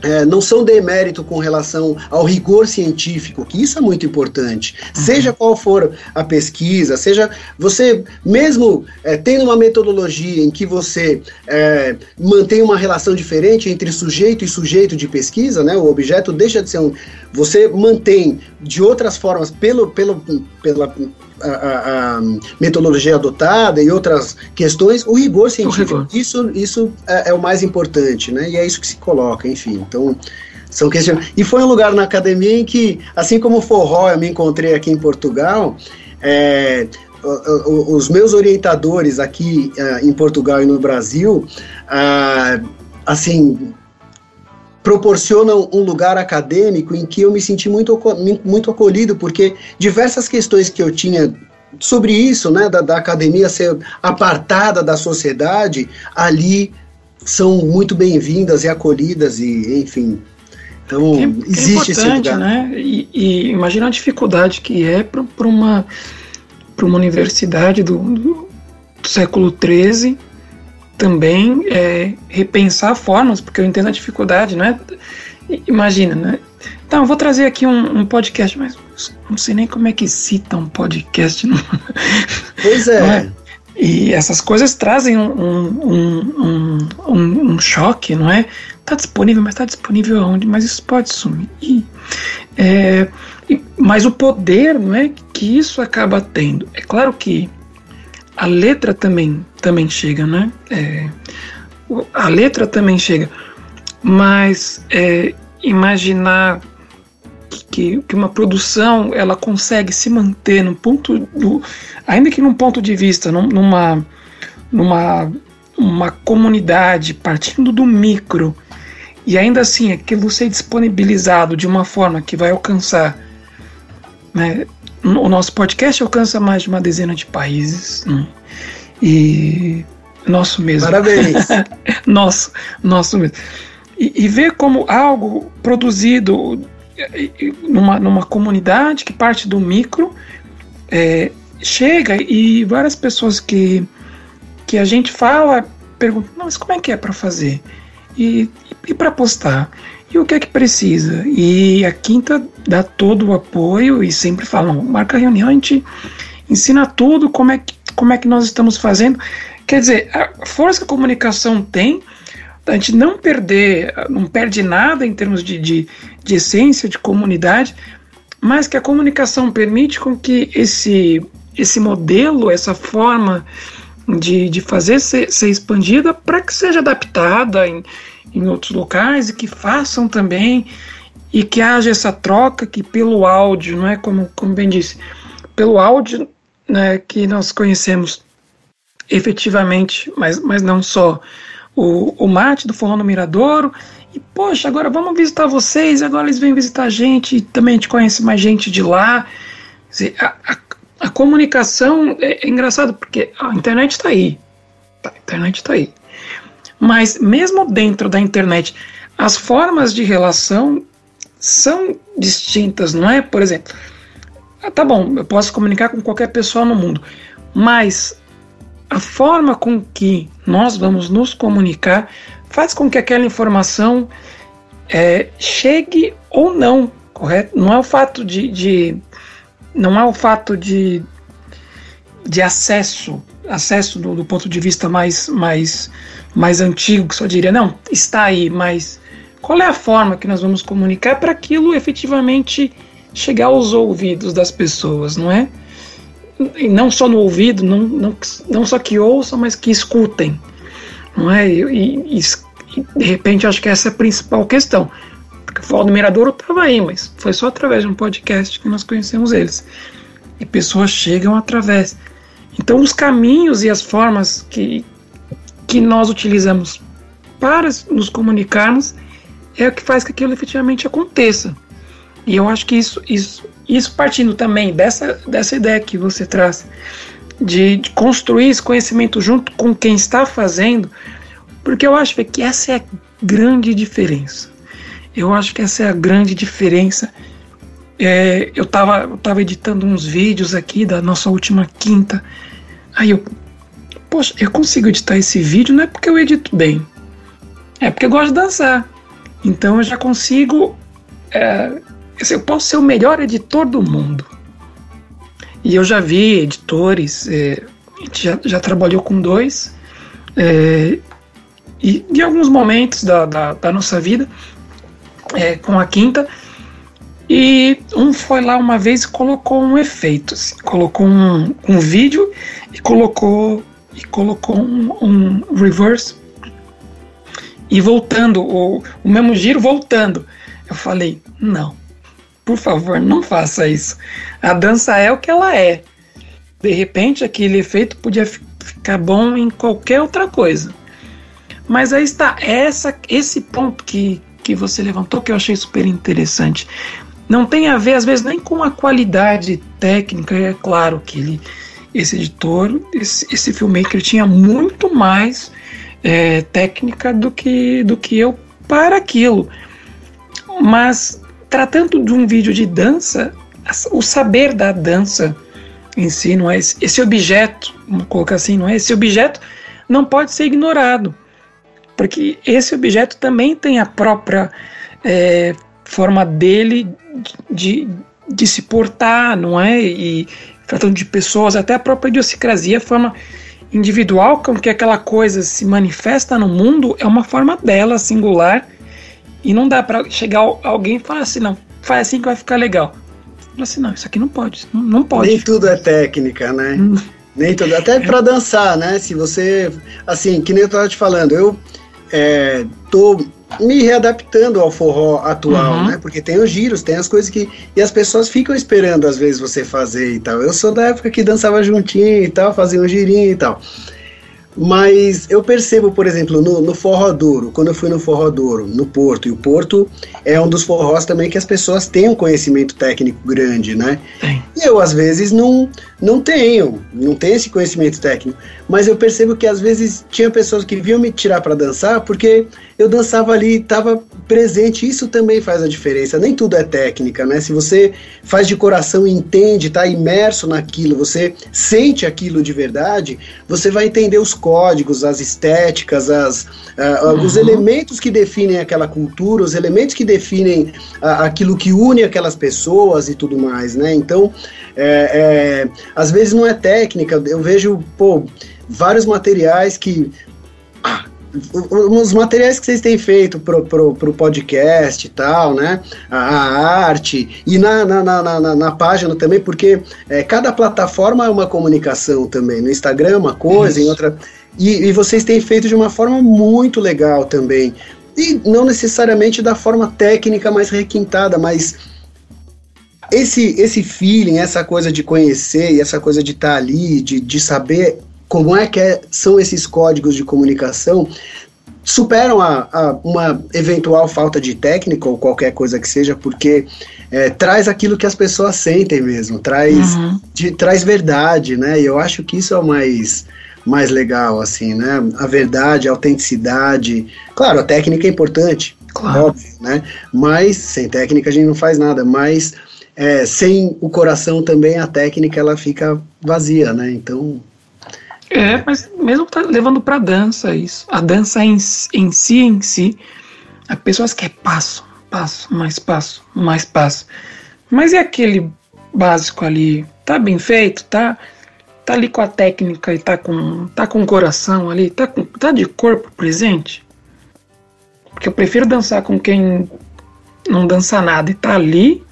é, não são demérito com relação ao rigor científico, que isso é muito importante. Uhum. Seja qual for a pesquisa, seja você, mesmo é, tendo uma metodologia em que você é, mantém uma relação diferente entre sujeito e sujeito de pesquisa, né, o objeto deixa de ser um. Você mantém de outras formas, pelo, pelo, pela a, a, a, metodologia adotada e outras questões, o rigor científico. O rigor. Isso, isso é, é, o mais importante, né? E é isso que se coloca, enfim. Então, são questões. E foi um lugar na academia em que, assim como o forró eu me encontrei aqui em Portugal, é, os meus orientadores aqui uh, em Portugal e no Brasil, uh, assim, proporcionam um lugar acadêmico em que eu me senti muito, muito acolhido, porque diversas questões que eu tinha sobre isso, né, da, da academia ser apartada da sociedade, ali são muito bem-vindas e acolhidas e, enfim, então, é, existe é esse lugar. Né? E, e, imagina a dificuldade que é para uma, uma universidade do, do, século XIII também é, repensar formas, porque eu entendo a dificuldade, né? Imagina, né? Então, eu vou trazer aqui um, um, podcast, mas não sei nem como é que cita um podcast. Não? Pois é. é? E essas coisas trazem um, um, um, um, choque, não é? Tá disponível, mas tá disponível aonde? Mas isso pode sumir. E, é, mas o poder, não é? Que isso acaba tendo. É claro que a letra também, também chega, né? É, a letra também chega, mas é, imaginar que, que uma produção ela consegue se manter no ponto do, ainda que num ponto de vista, num, numa, numa uma comunidade partindo do micro e ainda assim aquilo ser disponibilizado de uma forma que vai alcançar né, o nosso podcast alcança mais de uma dezena de países. Né? E nosso mesmo. Parabéns. nosso, nosso mesmo. E, e ver como algo produzido numa, numa comunidade que parte do micro é, chega e várias pessoas que, que a gente fala perguntam, mas como é que é para fazer? E, e, e para postar? E o que é que precisa? E a Quinta dá todo o apoio e sempre fala, não, marca reunião, a gente ensina tudo, como é que, como é que nós estamos fazendo. Quer dizer, a força que a comunicação tem, a gente não perder, não perde nada em termos de, de, de essência, de comunidade, mas que a comunicação permite com que esse, esse modelo, essa forma de, de fazer ser, ser expandida para que seja adaptada em, em outros locais e que façam também e que haja essa troca que pelo áudio, não é como, como bem disse, pelo áudio né, que nós conhecemos efetivamente, mas, mas não só o, o mate do Forró no Miradouro e poxa, agora vamos visitar vocês, agora eles vêm visitar a gente, também a gente conhece mais gente de lá. A, a, a comunicação é, é, engraçado porque a internet está aí, tá, a internet está aí. Mas mesmo dentro da internet, as formas de relação são distintas, não é? Por exemplo, ah, tá bom, eu posso comunicar com qualquer pessoa no mundo, mas a forma com que nós vamos nos comunicar faz com que aquela informação é, chegue ou não, correto? Não é o fato de, de não é o fato de, de acesso, acesso do, do ponto de vista mais, mais mais antigo, que só diria, não, está aí, mas qual é a forma que nós vamos comunicar para aquilo efetivamente chegar aos ouvidos das pessoas, não é? E não só no ouvido, não, não, não só que ouçam, mas que escutem, não é? E, e, de repente, acho que essa é a principal questão. Porque o Forró do Miradouro estava aí, mas foi só através de um podcast que nós conhecemos eles. E pessoas chegam através. Então, os caminhos e as formas que, que nós utilizamos para nos comunicarmos é o que faz que aquilo efetivamente aconteça. E eu acho que isso, isso, isso partindo também dessa, dessa ideia que você traz, de, de construir esse conhecimento junto com quem está fazendo, porque eu acho que essa é a grande diferença. Eu acho que essa é a grande diferença. É, eu estava eu tava editando uns vídeos aqui da nossa última quinta. Aí eu, poxa, eu consigo editar esse vídeo não é porque eu edito bem, é porque eu gosto de dançar. Então eu já consigo. É, eu posso ser o melhor editor do mundo. E eu já vi editores, é, a gente já, já, trabalhou com dois, é, e em alguns momentos da, da, da nossa vida, é, com a quinta, e um foi lá uma vez e colocou um efeito, assim, colocou um, um vídeo e colocou e colocou um, um reverse e voltando, o, o mesmo giro voltando. Eu falei, não, por favor, não faça isso. A dança é o que ela é. De repente, aquele efeito podia ficar bom em qualquer outra coisa. Mas aí está, essa, esse ponto que, que você levantou que eu achei super interessante. Não tem a ver, às vezes, nem com a qualidade técnica. É claro que ele, esse editor, esse, esse filmmaker tinha muito mais é, técnica do que, do que eu para aquilo. Mas tratando de um vídeo de dança, o saber da dança em si, não é esse, esse objeto, vamos colocar assim, não é esse objeto não pode ser ignorado, porque esse objeto também tem a própria é, forma dele de, de se portar, não é? E tratando de pessoas, até a própria idiosincrasia, a forma individual com que aquela coisa se manifesta no mundo é uma forma dela, singular, e não dá para chegar alguém e falar assim, não, faz assim que vai ficar legal. Fala assim, não, isso aqui não pode, não, não pode. Nem tudo é técnica, né? Hum. Nem tudo, até para dançar, né? Se você, assim, que nem eu tava te falando, eu é, tô me readaptando ao forró atual, uhum. né? Porque tem os giros, tem as coisas que. E as pessoas ficam esperando, às vezes, você fazer e tal. Eu sou da época que dançava juntinho e tal, fazia um girinho e tal. Mas eu percebo, por exemplo, no, no Forró Douro, quando eu fui no Forró Douro, no Porto, e o Porto é um dos forrós também que as pessoas têm um conhecimento técnico grande, né? Tem. E eu, às vezes, não, não tenho, não tenho esse conhecimento técnico. Mas eu percebo que, às vezes, tinha pessoas que vinham me tirar para dançar porque eu dançava ali, estava presente, isso também faz a diferença. Nem tudo é técnica, né? Se você faz de coração e entende, está imerso naquilo, você sente aquilo de verdade, você vai entender os códigos, as estéticas, as, uh, uhum. os elementos que definem aquela cultura, os elementos que definem uh, aquilo que une aquelas pessoas e tudo mais, né? Então, é, é, às vezes não é técnica, eu vejo, pô, vários materiais que. Ah, os materiais que vocês têm feito pro, pro, pro podcast e tal, né? A, a arte e na, na, na, na, na página também, porque é, cada plataforma é uma comunicação também. No Instagram é uma coisa, Isso. em outra. E, e vocês têm feito de uma forma muito legal também. E não necessariamente da forma técnica mais requintada, mas esse, esse feeling, essa coisa de conhecer e essa coisa de estar tá ali, de, de saber como é que é, são esses códigos de comunicação, superam a, a, uma eventual falta de técnica ou qualquer coisa que seja, porque é, traz aquilo que as pessoas sentem mesmo, traz, uhum. de, traz verdade, né? E eu acho que isso é o mais, mais legal, assim, né? A verdade, a autenticidade. Claro, a técnica é importante, claro. óbvio, né? Mas sem técnica a gente não faz nada, mas é, sem o coração também a técnica ela fica vazia, né? Então é, mas mesmo tá levando para dança isso. A dança em, em si, em si, a pessoas quer passo, passo, mais passo, mais passo. Mas é aquele básico ali, tá bem feito, tá, tá ali com a técnica e tá com, tá com o coração ali, tá, com, tá de corpo presente. Porque eu prefiro dançar com quem não dança nada e tá ali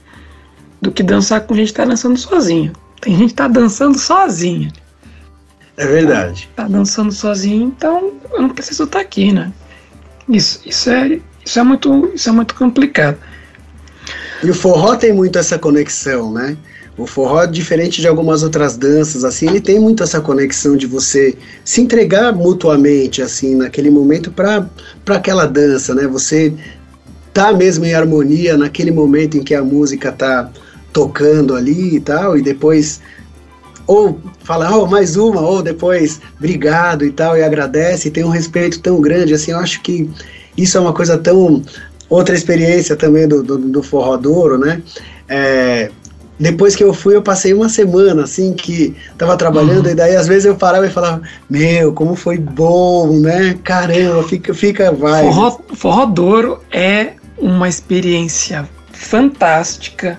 do que dançar com gente que tá dançando sozinho. Tem gente que tá dançando sozinha. É verdade. Tá, tá dançando sozinho, então eu não preciso estar tá aqui, né? Isso, isso, é, isso, é muito, isso é muito complicado. E o forró tem muito essa conexão, né? O forró, diferente de algumas outras danças, assim, ele tem muito essa conexão de você se entregar mutuamente, assim, naquele momento para aquela dança, né? Você tá mesmo em harmonia naquele momento em que a música tá tocando ali e tal, e depois ou fala, oh, mais uma, ou depois obrigado e tal, e agradece, e tem um respeito tão grande, assim, eu acho que isso é uma coisa tão. Outra experiência também do, do, do Forrodouro, né? É, depois que eu fui, eu passei uma semana, assim, que tava trabalhando, uhum. e daí às vezes eu parava e falava, meu, como foi bom, né? Caramba, fica, fica, vai. Forró, Forrodouro é uma experiência fantástica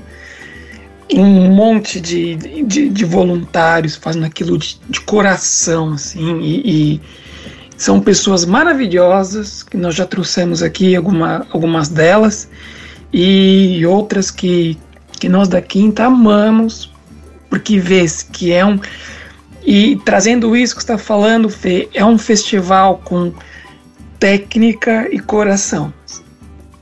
um monte de, de, de, voluntários fazendo aquilo de, de coração, assim, e, e, são pessoas maravilhosas que nós já trouxemos aqui alguma, algumas delas e outras que, que nós da Quinta amamos, porque vê que é um. E trazendo isso que está falando, Fê, é um festival com técnica e coração.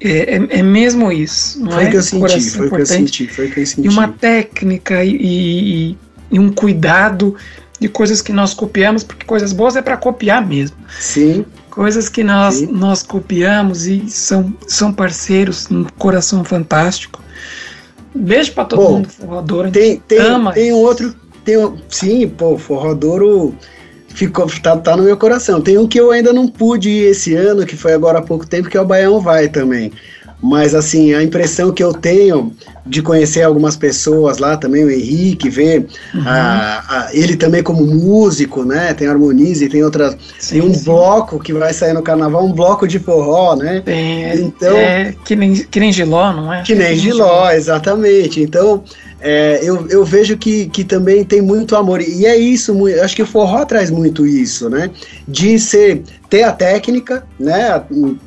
É, é, é, mesmo isso. Não foi é? que eu senti, foi que eu senti, foi que eu senti. E uma técnica e, e, e, um cuidado de coisas que nós copiamos, porque coisas boas é para copiar mesmo. Sim. Coisas que nós, Sim. nós copiamos e são, são parceiros, um coração fantástico. Beijo para todo Bom, mundo, Forrodouro. Tem, tem, ama tem um outro. Tem um, sim, pô, Forrodouro ficou tá, tá no meu coração. Tem um que eu ainda não pude ir esse ano, que foi agora há pouco tempo, que é o Baião Vai também. Mas assim, a impressão que eu tenho de conhecer algumas pessoas lá também, o Henrique, ver uhum. a, a, ele também como músico, né? Tem Harmonize, tem outras. Sim, tem um sim. bloco que vai sair no carnaval, um bloco de forró, né? Tem, é, então, é, que, nem, que nem Giló, não é? Que nem Giló, exatamente. Então, é, eu, eu vejo que, que também tem muito amor. E é isso, acho que o forró traz muito isso, né? De ser, ter a técnica, né?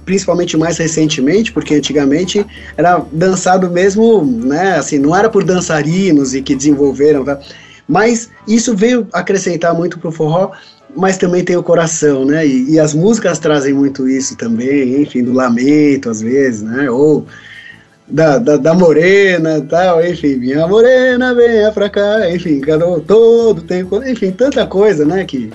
Principalmente mais recentemente, porque antigamente era dançado mesmo, né? Assim, não era por dançarinos e que desenvolveram, tá? Mas isso veio acrescentar muito pro forró, mas também tem o coração, né? E, e as músicas trazem muito isso também, enfim, do lamento às vezes, né? Ou da, da, da, morena tal, enfim, minha morena, venha pra cá, enfim, cada todo tempo, enfim, tanta coisa, né, que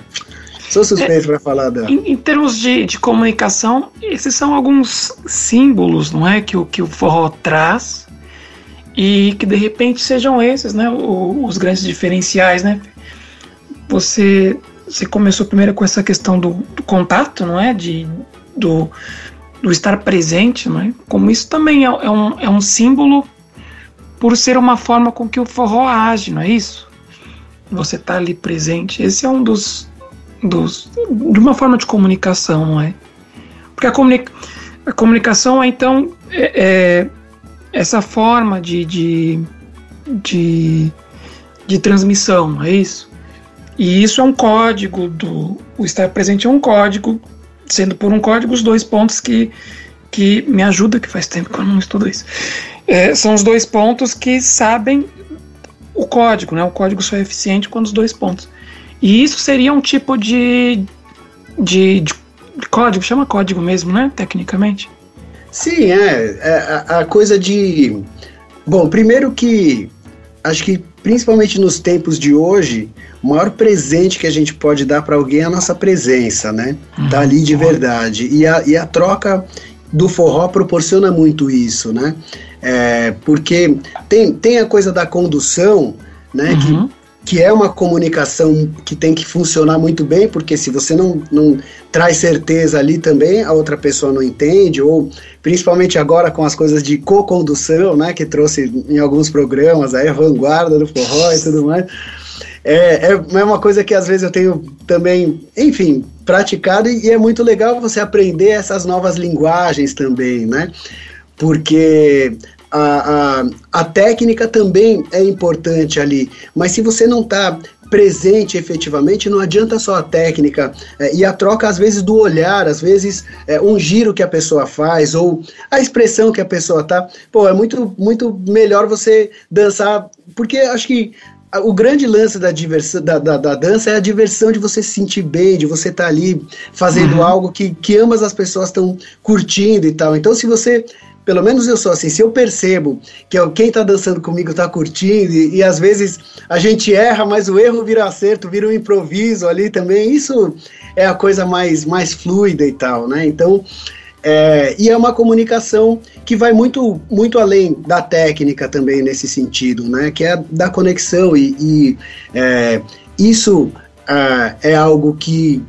sou suspeito é, para falar dela. Em, em, termos de, de comunicação, esses são alguns símbolos, não é, que o, que o forró traz e que de repente sejam esses, né, os, os grandes diferenciais, né, você, você começou primeiro com essa questão do, do contato, não é, de, do, do estar presente, né? como isso também é, é, um, é um símbolo por ser uma forma com que o forró age, não é isso? Você está ali presente. Esse é um dos, dos. de uma forma de comunicação, não é? Porque a, comunica, a comunicação é então é, é essa forma de, de, de, de transmissão, não é isso? E isso é um código do. O estar presente é um código sendo por um código os dois pontos que, que me ajuda, que faz tempo que eu não estudo isso. É, são os dois pontos que sabem o código, né? O código só é eficiente quando os dois pontos. E isso seria um tipo de, de, de código, chama código mesmo, né? Tecnicamente. Sim, é, é a, a coisa de. Bom, primeiro que acho que principalmente nos tempos de hoje, o maior presente que a gente pode dar para alguém é a nossa presença, né? Uhum. Tá ali de verdade. E a, e a troca do forró proporciona muito isso, né? É, porque tem, tem a coisa da condução, né? Uhum. Que, que é uma comunicação que tem que funcionar muito bem, porque se você não, não traz certeza ali também, a outra pessoa não entende, ou principalmente agora com as coisas de co-condução, né, que trouxe em alguns programas, aí a vanguarda do forró e tudo mais, é, é, é uma coisa que às vezes eu tenho também, enfim, praticado e, e é muito legal você aprender essas novas linguagens também, né, porque a, a, a técnica também é importante ali, mas se você não está presente efetivamente, não adianta só a técnica é, e a troca às vezes do olhar, às vezes é, um giro que a pessoa faz ou a expressão que a pessoa tá, pô, é muito muito melhor você dançar, porque acho que o grande lance da, diversão, da, da, da, dança é a diversão de você se sentir bem, de você estar tá ali fazendo uhum. algo que, que ambas as pessoas estão curtindo e tal. Então, se você pelo menos eu sou assim, se eu percebo que quem está dançando comigo está curtindo, e, e, às vezes a gente erra, mas o erro vira acerto, vira um improviso ali também, isso é a coisa mais, mais fluida e tal, né? Então, é, e é uma comunicação que vai muito, muito além da técnica também nesse sentido, né? Que é da conexão e, e é, isso é, é algo que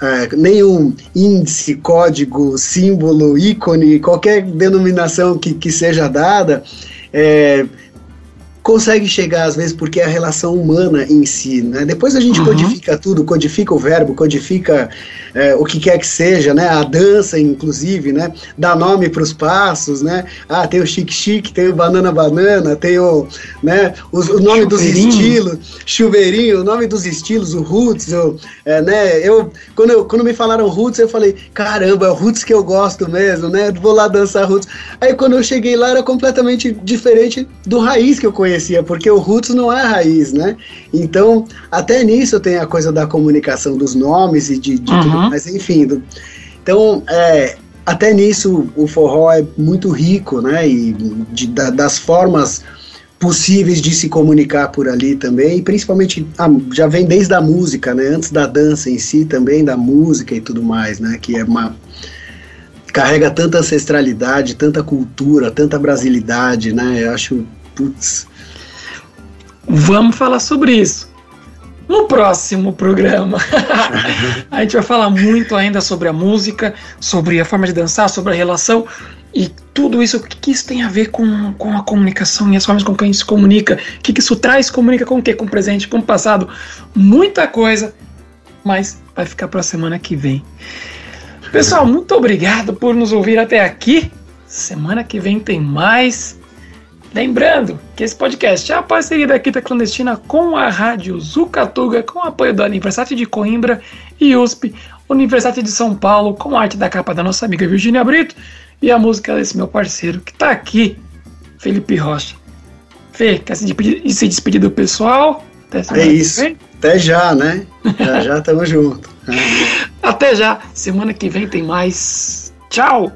é, nenhum índice, código, símbolo, ícone, qualquer denominação que, que seja dada, é, consegue chegar às vezes porque é a relação humana em si, né? Depois a gente uhum. codifica tudo, codifica o verbo, codifica é, o que quer que seja, né? A dança, inclusive, né? Dá nome para os passos, né? Ah, tem o chique chique, tem o banana banana, tem o, né? O, o nome dos estilos, chuveirinho, o nome dos estilos, o roots, eu, é, né? Eu quando, eu quando me falaram roots eu falei caramba, é o roots que eu gosto mesmo, né? Vou lá dançar roots. Aí quando eu cheguei lá era completamente diferente do raiz que eu conhecia conhecia, porque o roots não é a raiz, né? Então, até nisso tem a coisa da comunicação dos nomes e de, de uhum. tudo, mas enfim. Do, então, é, até nisso o forró é muito rico, né? E de, da, das formas possíveis de se comunicar por ali também, e principalmente ah, já vem desde a música, né? Antes da dança em si também da música e tudo mais, né? Que é uma carrega tanta ancestralidade, tanta cultura, tanta brasilidade, né? Eu acho, putz, Vamos falar sobre isso no próximo programa. a gente vai falar muito ainda sobre a música, sobre a forma de dançar, sobre a relação e tudo isso, o que, que isso tem a ver com, com a comunicação e as formas com que a gente se comunica, o que, que isso traz, comunica com o que? Com o presente, com o passado, muita coisa, mas vai ficar para a semana que vem. Pessoal, muito obrigado por nos ouvir até aqui. Semana que vem tem mais. Lembrando que esse podcast é a parceria da Quinta Clandestina com a Rádio Zucatuga, com o apoio da Universidade de Coimbra e USP, Universidade de São Paulo, com a arte da capa da nossa amiga Virginia Brito e a música desse meu parceiro que está aqui, Felipe Rocha. Fê, quer se despedir, se despedir do pessoal? é isso. Até já, né? já já estamos juntos. Até já. Semana que vem tem mais. Tchau!